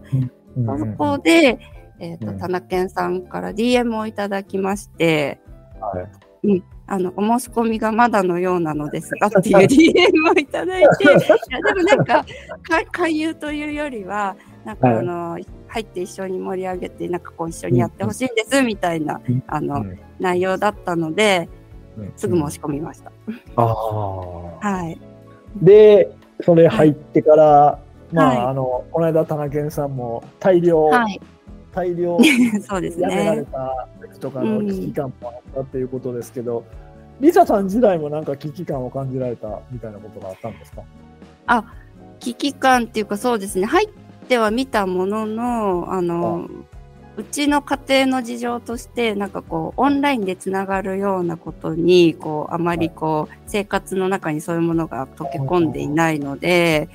そこで、えっ、と、田中健さんから DM をいただきまして、はい。うん、あの、お申し込みがまだのようなのですがっていう DM をいただいて、[LAUGHS] いやでもなんか、か勧誘というよりは、なんかはい。あの、入って一緒に盛り上げて、なんかこう一緒にやってほしいんです、みたいな、あの、内容だったので、すぐ申し込みました。ああ。はい。で、それ入ってから、まあ、はいあの、この間、田中健さんも大量、はい。大量 [LAUGHS] そうですやめられね。た時とかの危機感もあったっていうことですけど、リサさん時代もなんか危機感を感じられたみたいなことがあったんですか？危機感っていうかそうですね。入っては見たものの、あの、うちの家庭の事情として、なんかこう、オンラインでつながるようなことに、こう、あまりこう、生活の中にそういうものが溶け込んでいないので、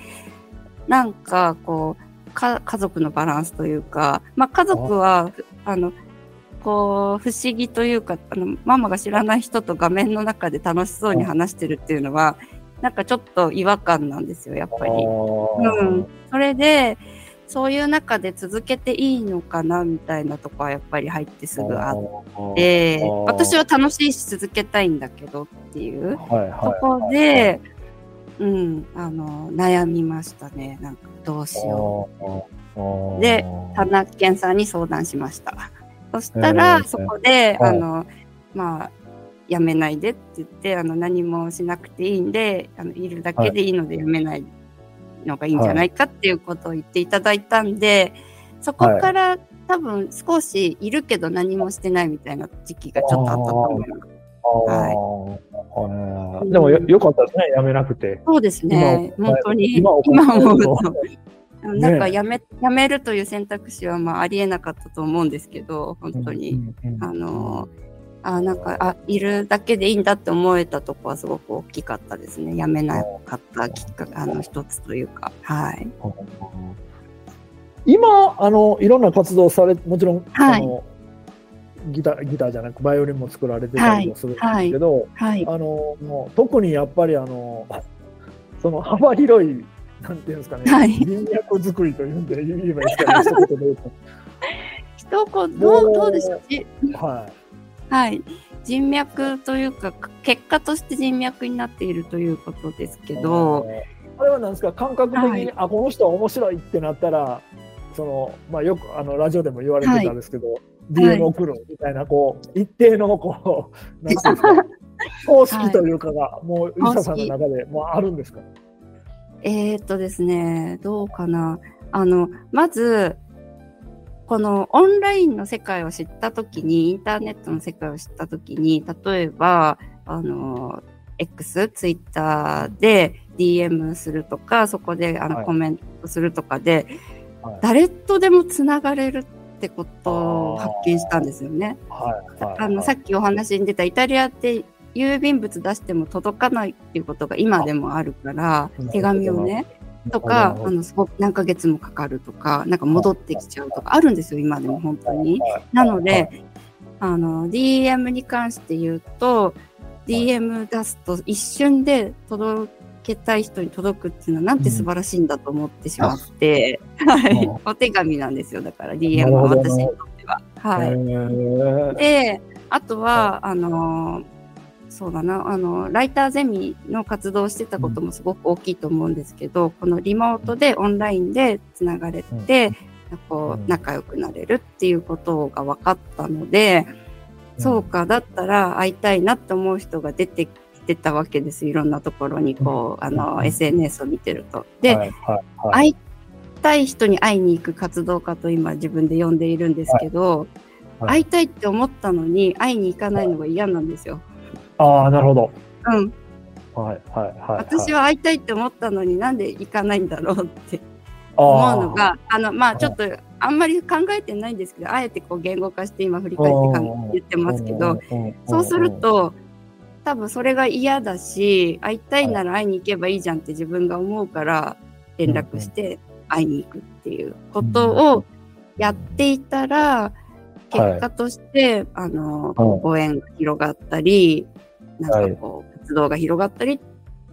なんかこう、か家族のバランスというか、まあ家族は、あの、こう、不思議というか、あの、ママが知らない人と画面の中で楽しそうに話してるっていうのは、なんかちょっと違和感なんですよ、やっぱり。うん。それで、そういう中で続けていいのかなみたいなとこはやっぱり入ってすぐあって、私は楽しいし続けたいんだけどっていう。とこで、うん、あの、悩みましたね。なんかどうしよよでう。田中健さんに相談しました。そしたら、えー。そこで、はい。あの、まあ、やめないでって言って、あの、何もしなくていいんで、あの、いるだけでいいのでやめないのがいいんじゃないかっていうことを言っていただいたんで、そこから多分少しいるけど何もしてないみたいな時期がちょっとあったと思います。はいでもよよかったですね、やめなくて。そうですね。今本当に、今今思うと思うと。なんかやめ、やめるという選択肢はまあありえなかったと思うんですけど、本当に。あの、あ、なんか、あ、いるだけでいいんだって思えたとこはすごく大きかったですね。やめなかったきっかけ、あの、一つというか。はい。今、あの、いろんな活動され、もちろん、はいあの、ギター、ギターじゃなく、バイオリンも作られてたりもするんですけど、はい。あの、もう特にやっぱりあの、[LAUGHS] その幅広い、なんていうんですかね、はい人脈作りというんで言えばいいですかね、[LAUGHS] 一言で言う一言、どう、どうでしょうじと。はい。はい。人脈というか、結果として人脈になっているということですけど、あれはなんですか、感覚的に、はい。あ、この人は面白いってなったら、その、まあよく、あの、ラジオでも言われてたんですけど、DM 送るみたいな、こう、一定の、こう、[LAUGHS] なんていうんですか、公式というかが、もう、リサさんの中で、もうあるんですか？えー、っとですね、どうかな。あの、まず、このオンラインの世界を知ったときに、インターネットの世界を知ったときに、例えば、あの、X、ツイッターで DM するとか、そこであの、はい。コメントするとかで、はい。誰とでもつながれるってことを発見したんですよね。あの、さっきお話に出たイタリアって郵便物出しても届かないっていうことが今でもあるからあ、手紙をね、とか、あの、すごく何ヶ月もかかるとか、なんか戻ってきちゃうとかあるんですよ、今でも本当に。なので、あの、DM に関して言うと、DM 出すと一瞬で届けたい人に届くっていうのはなんて素晴らしいんだと思ってしまって、はいうん。[LAUGHS] お手紙なんですよ、だから DM は私にとっては。はい。い。で、あとは、あの、そうだな、あの、ライターゼミの活動をしてたこともすごく大きいと思うんですけど、このリモートでオンラインでつながれて、こうん。う、仲良くなれるっていうことが分かったので、そうか、だったら会いたいなって思う人が出てきてたわけです。いろんなところに、こう、あの、うん。SNS を見てると。で、はい、はい、はい。会いたい人に会いに行く活動家と今自分で呼んでいるんですけど、はい。会いたいって思ったのに会いに行かないのが嫌なんですよ。ああ、なるほど。うん。はい、はい、はい。私はは会いたいって思ったのになんで行かないんだろうって思うのが、あの、まあちょっとあんまり考えてないんですけど、あえてこう言語化して今振り返って言ってますけど、、そうすると、多分それが嫌だし、会いたいなら会いに行けばいいじゃんって自分が思うから、連絡して会いに行くっていうことをやっていたら、結果として、あの、はいご縁が広がったり、なんかこう、活動が広がったりっ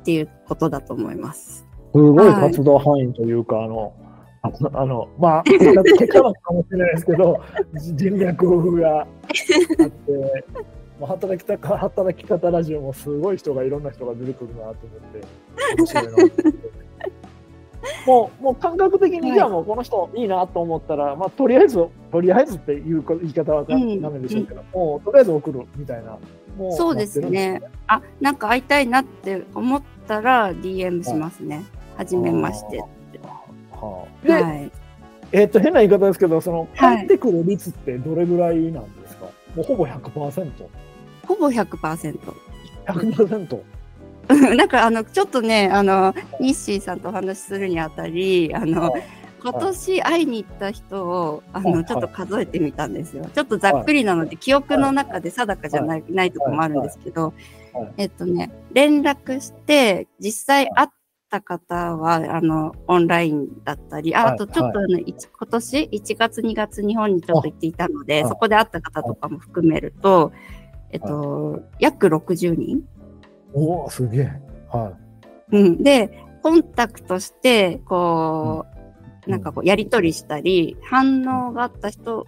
ていうことだと思います。すごい活動範囲というか、あの、あの、あのまあ、結果なのかもしれないですけど、じ [LAUGHS] 人脈があって、もう働きたか働き方ラジオもすごい人がいろんな人が出てくるなと思って、面白いなと思って。もう、もう感覚的に、はいじゃあもうこの人いいなと思ったら、まあ、とりあえず、とりあえずっていう言い方はダうんメでしょうけど、もうとりあえず送るみたいな。もそうですね。あ、なんか会いたいなって思ったら DM しますね。はじめまして。はあ、で、はい。えっと、変な言い方ですけど、その、はい帰ってくる率ってどれぐらいなんですか、もうほぼ100%。ほぼ100%。100%。なんかあの、ちょっとね、あの、ニッシーさんとお話しするにあたり、あの、はい今年会いに行った人を、あの、はい。ちょっと数えてみたんですよ。ちょっとざっくりなので、記憶の中で定かじゃない、ないとこもあるんですけどえっとね、連絡して、実際会った方は、あの、オンラインだったり、あはい。あとちょっとあの、一今年1月2月日本にちょっと行っていたので、はい。そこで会った方とかも含めると、えっと、約60人。おお、すげえ。はうん、で、コンタクトして、こう、なんかこう、やりとりしたり、反応があった人、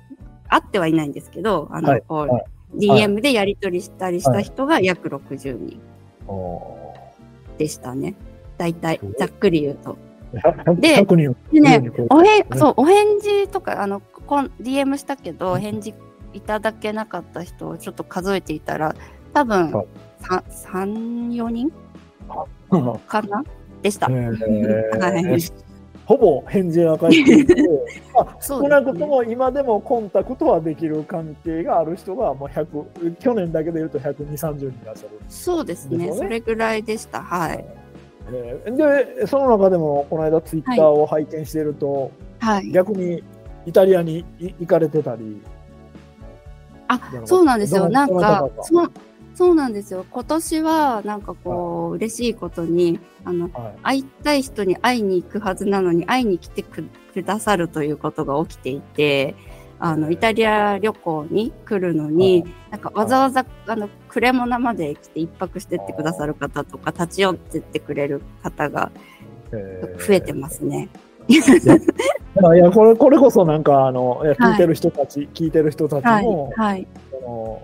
会ってはいないんですけど、あの、はい。こう、はい。DM でやりとりしたりした人が約60人でしたね。大体ざっくり言うと。ーで100人。でね100人超え、おへそう、お返事とか、あの、こん DM したけど、返事いただけなかった人をちょっと数えていたら、多分はい、3、4人うん。かな？でした。えー。はいほぼ返事が返ってきて、ま [LAUGHS] あ、少なくとも今でもコンタクトはできる関係がある人がもう100、去年だけで言うと120、30人いらっしゃる。そうですね。それぐらいでした。はい。えーで、その中でもこの間ツイッターを拝見していると、はい。逆にイタリアにい行かれてたり。あ、そうなんですよ。どなんか、かそう、そうなんですよ。今年は、なんかこう、嬉しいことに、あの、はい会いたい人に会いに行くはずなのに、会いに来てくくださるということが起きていて、あの、イタリア旅行に来るのに、なんかわざわざ、あの、クレモナまで来て一泊してってくださる方とか、立ち寄ってってくれる方がえー増えてますね。いやいやこれこれこそなんかあの聞いてる人たち、聞いてる人たちはいも、。はい。その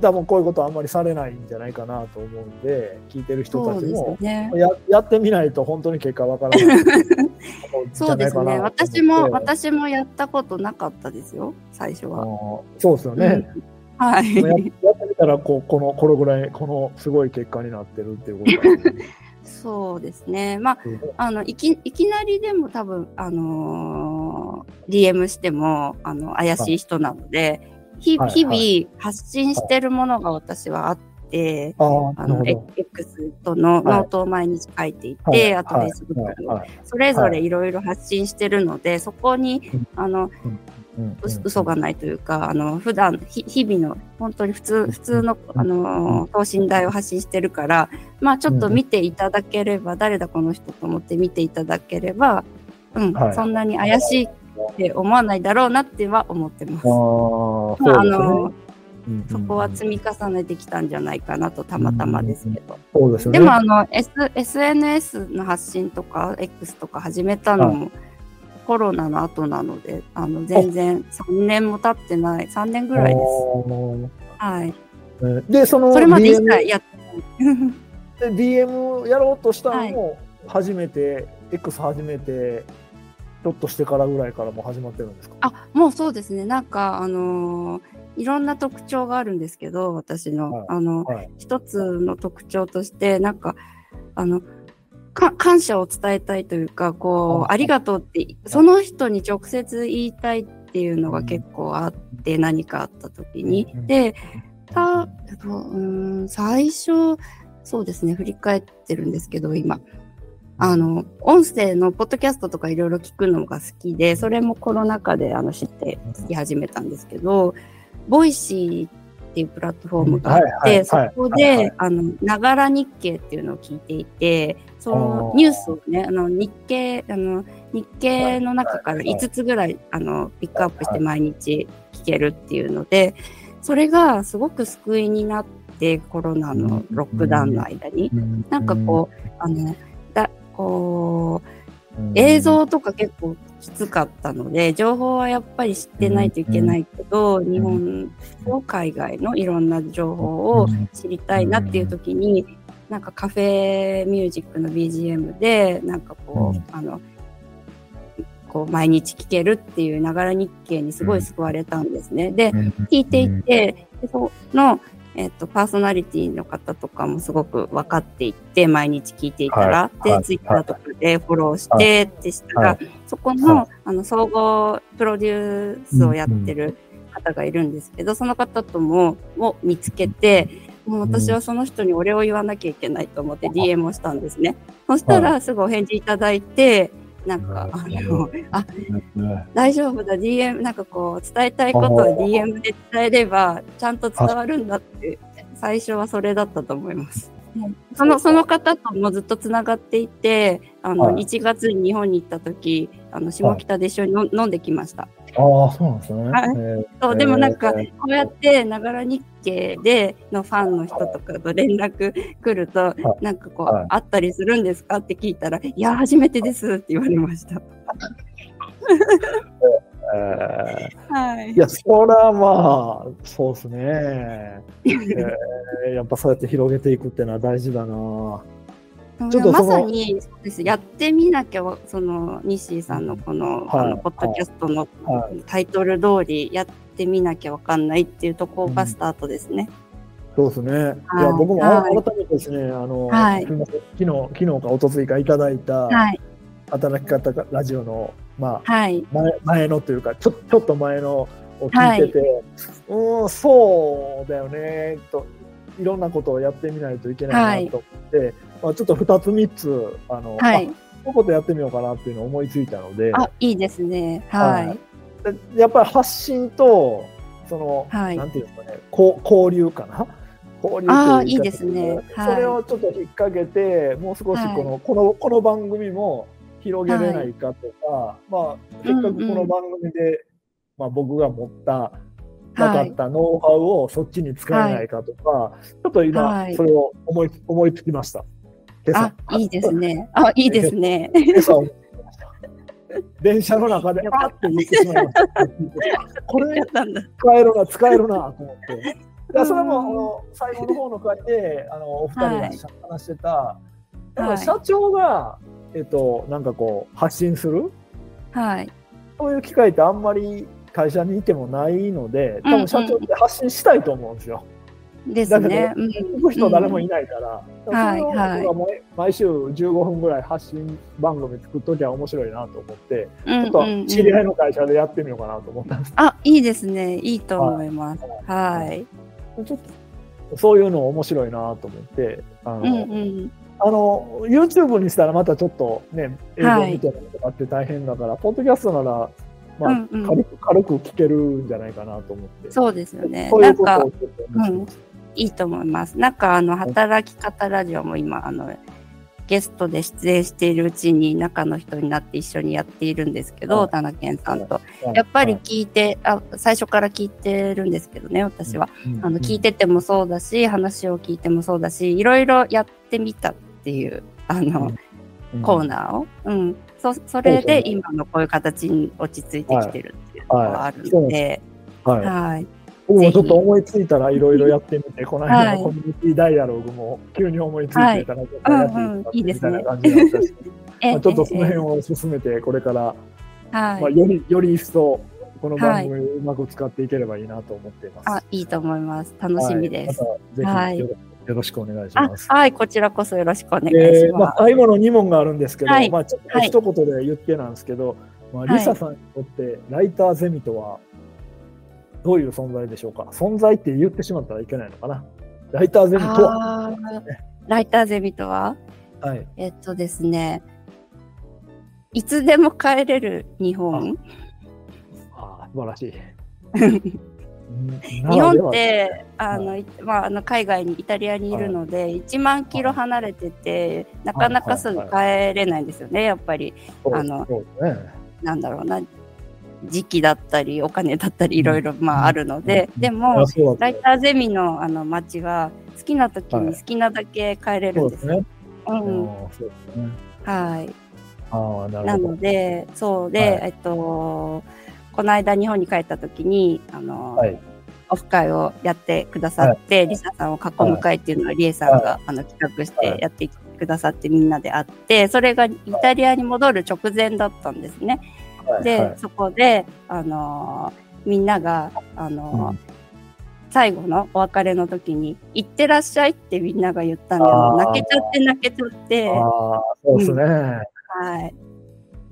多分こういうことあんまりされないんじゃないかなと思うんで聞いてる人たちもね。ややってみないと本当に結果わからない [LAUGHS] そうですね。私も、私もやったことなかったですよ、最初は。そうですよね、うんはい。ややってみたらこうこのこのぐらいこのすごい結果になってるっていうことなんでそうですね。まあ、うんあの、いき、いきなりでも多分、あのー DM しても、あの、怪しい人なので、ひはい日々発信してるものが私はあって、ああの、あなるほ X とのノートを毎日書いていどて、あとはい Facebook の、はいはい。それぞれい。ろいろ発信してるので、そこにうん、あの、嘘がないというか、あの、普段、ひ日々の、本当に普通、普通の、あの、等身大を発信してるから、まあちょっと見ていただければ、誰だこの人と思って見ていただければ、うん、はい。そんなに怪しいって思わないだろうなっては思ってます。あーまあ、ねの、うんうんそこは積み重ねてきたんじゃないかなと、たまたまですけど。そうですよねでも、あの、S、SNS の発信とか、X とか始めたのも、コロナの後なので、あの、全然3年も経ってない、3年ぐらいです。はい。でそのそれまで一切やってない。で DM やろうとしたのも初めて、X 初めてちょっとしてからぐらいからもう始まってるんですか？あ、もうそうですね。なんか、あのーいろんな特徴があるんですけど、私の、はい。あの、はい。一つの特徴として、なんか、あの、か感謝を伝えたいというか、こう、はい。ありがとうって、その人に直接言いたいっていうのが結構あって、何かあった時に。うん。で、た、えっとうーん、最初、そうですね、振り返ってるんですけど、今。あの、音声のポッドキャストとかいろいろ聞くのが好きで、それもコロナ禍であの知って聞き始めたんですけど、 Voicy っっていうプラットフォームがあって、そこで、あの、ながら日経っていうのを聞いていて、そのニュースをね、あの、日経、あの、日経の中から5つぐらい、あの、ピックアップして毎日聞けるっていうので、それがすごく救いになって、コロナのロックダウンの間に。なんかこう、あの、だ、こう、うん映像とか結構きつかったので、情報はやっぱり知ってないといけないけど、日本と海外のいろんな情報を知りたいなっていう時に、なんかカフェミュージックの BGM で、なんかこう、うん。あの、こう毎日聞けるっていうながら日経にすごい救われたんですね。で、聞いていて、でその、えっと、パーソナリティの方とかもすごく分かっていって、毎日聞いていたら、で、はい。はい。ツイッターとかでフォローしてってしたら、はそこの、はあの、総合プロデュースをやってる方がいるんですけど、その方とも、を見つけて、もう私はその人にお礼を言わなきゃいけないと思って DM をしたんですね。そしたらすぐお返事いただいて、なんか、あの、あ、大丈夫だ、DM、なんかこう、伝えたいことは DM で伝えれば、ちゃんと伝わるんだって、最初はそれだったと思います。その、その方ともずっとつながっていて、あの、はい。1月に日本に行った時、あの、下北で一緒に飲飲んできました。ああ、そうなんですね。はいえーそう、でもなんか、えこうやって、ながら日経でのファンの人とかと連絡来ると、なんかこう、はい会ったりするんですか？って聞いたら、いや、初めてですって言われました。[LAUGHS] えはいーい。や、そらまあ、そうですね。えーやっぱそうやって広げていくっていうのは大事だな。ちょっとまさにそうです。やってみなきゃその西井さんのこの,、はい。あのポッドキャストのはタイトル通りやってみなきゃわかんないっていうところがスタートですね。そうですね。いはい。や、僕もはい。改めてですね、あの、はい。昨日、昨日か一昨日かいただいた、はい。働き方ラジオの、まあ、はい。前前のというかちょちょっと前のを聞いてて、うーんそうだよねといろんなことをやってみないといけないなと思って、まあ、ちょっと2つ3つあの、はい。あこういうことやってみようかなっていうのを思いついたので。あいいですね。はい。でやっぱり発信とその、はい。なんていうんですかねこう交流かな？交流というあいいですね。はい。それをちょっと引っ掛けてもう少しこの,、このこの番組も広げれないかとか、まあせっかくこの番組で、まあ、僕が持ったなかったノウハウをそっちに使えないかとか、ちょっと今、はい。それを思い思いつきました。あいいですね。あいいですね。電車の中であって言ってしまいました。これ。使えるな、使えるなと思って。[LAUGHS] でそれもあの最後の方の回であのお二人がはい話してた、やっぱり社長が、えっと、なんかこう発信する？はい。そういう機会ってあんまり会社にいてもないので、多分社長って発信したいと思うんですよ。ですね。うん聞く人誰もいないから、はいそれをはい僕は毎毎週15分ぐらい発信番組作っときゃ面白いなと思って、うんちょっうんうんと知り合いの会社でやってみようかなと思ったんです。あいいですね。いいと思います。はい。ちょっとそういうの面白いなと思って、あの、うんうん。あの YouTube にしたらまたちょっとね、映像見てるのとかって大変だから、ポッドキャストなら、まあ、うんうん軽く軽く聞けるんじゃないかなと思って。そうですよね。そういうことなんかをちょっと思いますいいと思います。なんかあの働き方ラジオも今あのゲストで出演しているうちに中の人になって一緒にやっているんですけど、はい田中健さんと。はいやっぱり聞いて、あ最初から聞いてるんですけどね、私は。うんあの聞いててもそうだし、話を聞いてもそうだし、いろいろやってみたっていうあの、うんコーナーを。うん。そそれで今のこういう形に落ち着いてきてるっていうのがあるので、はい。はい。僕もちょっと思いついたらいろいろやってみて、このはい間のコミュニティダイアログも急に思いついてたら、ちょっとやってみたうんうんいいですね [LAUGHS] まあちょっとそのえ辺を進めて、これから、えはい。まあ、より、より一層、この番組をうまく使っていければいいなと思っています。あ、いいと思います。楽しみです。はいまたはいぜひよろよろしくお願いしあます。はい、こちらこそよろしくお願いえーまあ、します。最後の2問があるんですけど、はいまあ、ちょっとはい一言で言ってなんですけど、まあ、はいリサさんにとってライターゼミとはどういう存在でしょうか？存在って言ってしまったらいけないのかな？ライターゼミとは、ライターゼミとは？はい、えっとですね、いつでも帰れる日本？あー素晴らしい。[LAUGHS] 日本ってあの、まあ、あの海外にイタリアにいるので、はい、1万キロ離れてて、なかなかすぐ帰れないんですよね、やっぱり。あの、ね、なんだろうな時期だったりお金だったりいろいろまああるので、でもライターゼミのあの街は好きな時に好きなだけ帰れるんですね。うん、はい。あななので、そうで、はい、えっと、この間日本に帰った時に、あの、はい、オフ会をやってくださって、はい、リサさんを囲む会っていうのは、リエさんが、あの企画してやってくださってみんなで会って、それがイタリアに戻る直前だったんですね。で、そこで、あのー、みんなが、あのーうん、最後のお別れの時に、行ってらっしゃいってみんなが言ったんで、泣けちゃって泣けちゃって。あそうですね、うん、はい。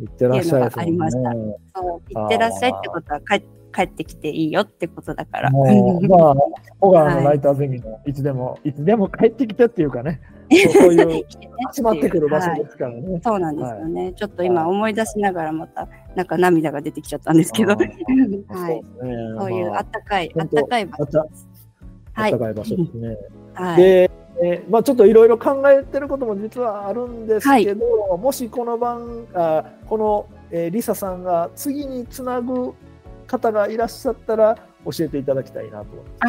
行ってらっしゃい、ね、ありました。そう、行ってらっしゃいってことは帰帰ってきていいよってことだから。[LAUGHS] まあ、小川のライターゼミのいつでも、はい、いつでも帰ってきてっていうかね、[LAUGHS] そういう集まってくる場所ですからね。はい、そうなんですよね、はい、ちょっと今思い出しながらまたなんか涙が出てきちゃったんですけど、はい、そういうあったかいあったかい場所です。あったかい場所ですね。[LAUGHS] はい、で、えー、まあちょっといろいろ考えてることも実はあるんですけど、はい、もしこの番あこの、えー、リサさんが次につなぐ方がいらっしゃったら教えていただきたいなと。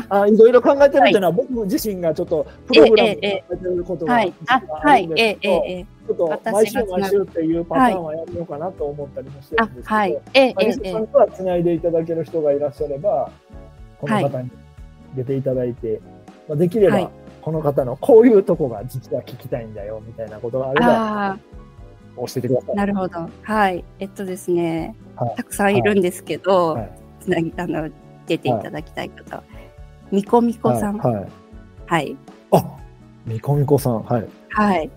あ。いろいろ考えてるっていうのは、僕自身がちょっとプログラム考えてることがあるんですけど、ちょっと毎週毎週っていうパターンはやめようかなと思ったりもしてるんですけど、はい、ええさんとはつないでいただける人がいらっしゃれば、この方に出ていただいて、まあ、できれば、この方のこういうとこが実は聞きたいんだよみたいなことがあれば、教えてください。なるほど。はい。えっとですね、たくさんいるんですけど、つなぎあの出ていただきたい方、みこみこさん。はい。はい。あ、みこみこさん。はい。はい。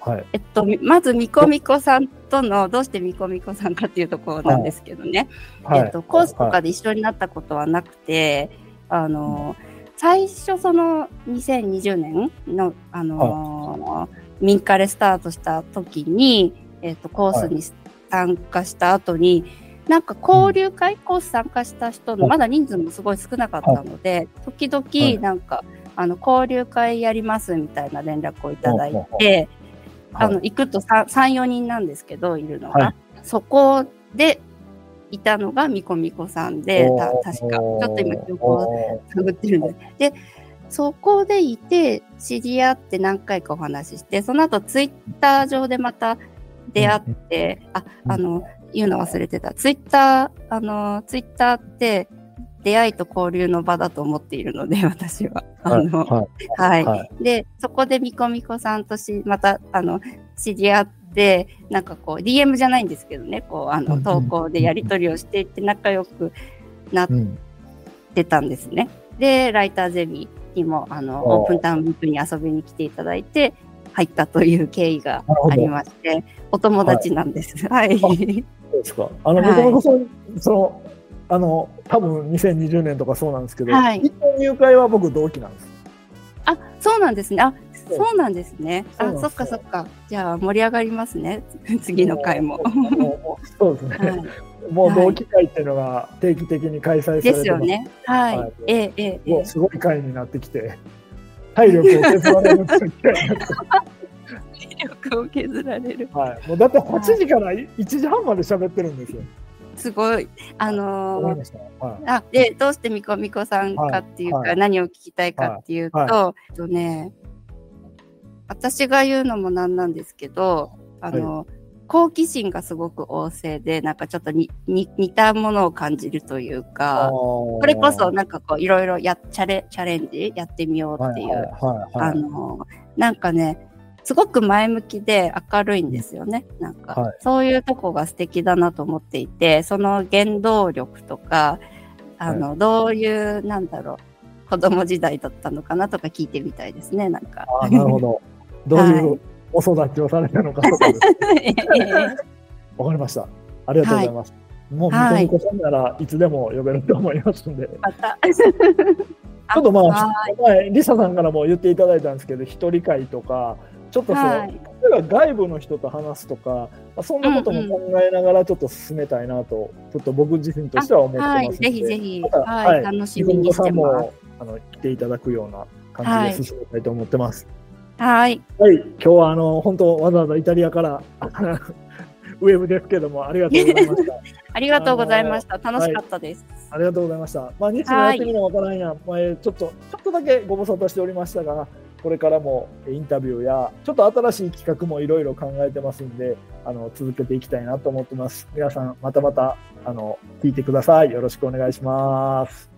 はい、えっと、まず、みこみこさんとの、どうしてみこみこさんかっていうところなんですけどね。はい、えっと、コースとかで一緒になったことはなくて、あの、最初その2020年の、あの民家でスタートした時に、えっと、コースに参加した後に、なんか交流会コース参加した人の、まだ人数もすごい少なかったので、時々なんか、あの、交流会やりますみたいな連絡をいただいて、あの、行くと3、4人なんですけど、いるのが。そこでいたのがみこみこさんで、確か。ちょっと今記憶を探ってるんです。で、そこでいて、知り合って何回かお話しして、その後ツイッター上でまた出会って、あ、あの、言うの忘れてた。ツイッター、あの、ツイッターって出会いと交流の場だと思っているので、[LAUGHS] 私は。あの、はい。はい、で、そこでみこみこさんとし、また、あの、知り合って、なんかこう、DM じゃないんですけどね、こう、あの、投稿でやり取りをしていって仲良くなってたんですね。で、ライターゼミにも、あの、オープンタウンウィークに遊びに来ていただいて、入ったという経緯がありまして、お友達なんです。はい。はいそうですか。あの、もともとその、その、あの、多分2020年とかそうなんですけど、はい、入会は僕同期なんです。あ、そうなんですね。あ、そうなんですね。あ、そっかそっか。じゃあ盛り上がりますね。[LAUGHS] 次の回も。そうですね。はい、もう同期会っていうのが定期的に開催されてですよね。はい。ええええ。すごい会になってきて、体力を削られる機会になって。力を削られる。はい。もうだって8時から1時半まで喋ってるんですよ。すごい。あのーはい、あで、どうしてみこみこさんかっていうか、はい、何を聞きたいかっていうと、はい、とね、私が言うのもなんなんですけど、あの、好奇心がすごく旺盛で、なんかちょっとにに似たものを感じるというか、これこそなんかこういろいろやチャレチャレンジやってみようっていう、あの、なんかね、すごく前向きで明るいんですよね。なんか、はい、そういうとこが素敵だなと思っていて、その原動力とか、あの、はい、どういう、なんだろう、子供時代だったのかなとか聞いてみたいですね、なんか。あなるほど。どういうお育ちをされたのかとかです [LAUGHS] わかりました。ありがとうございます。はい、もう、みこみこさんならいつでも呼べると思いますんで。また。[LAUGHS] ちょっとまあ、前、リサさんからも言っていただいたんですけど、一人会とか、ちょっとその、はい、例えば外部の人と話すとか、まあ、そんなことも考えながらちょっと進めたいなと、ちょっと僕自身としては思ってますので、はい、ぜひぜひ、はい、楽しみにしてます。あの来ていただくような感じで進めたいと思ってます。はい。はい。今日はあの本当わざわざイタリアから [LAUGHS] ウェブですけどもありがとうございました。[LAUGHS] ありがとうございました。楽しかったです、はい、ありがとうございました。まあ西野やってみなわからんや、前ちょっとちょっとだけご無沙汰しておりましたが、これからもインタビューやちょっと新しい企画もいろいろ考えてますんで、あの続けていきたいなと思ってます。皆さんまたまたあの聞いてください。よろしくお願いします。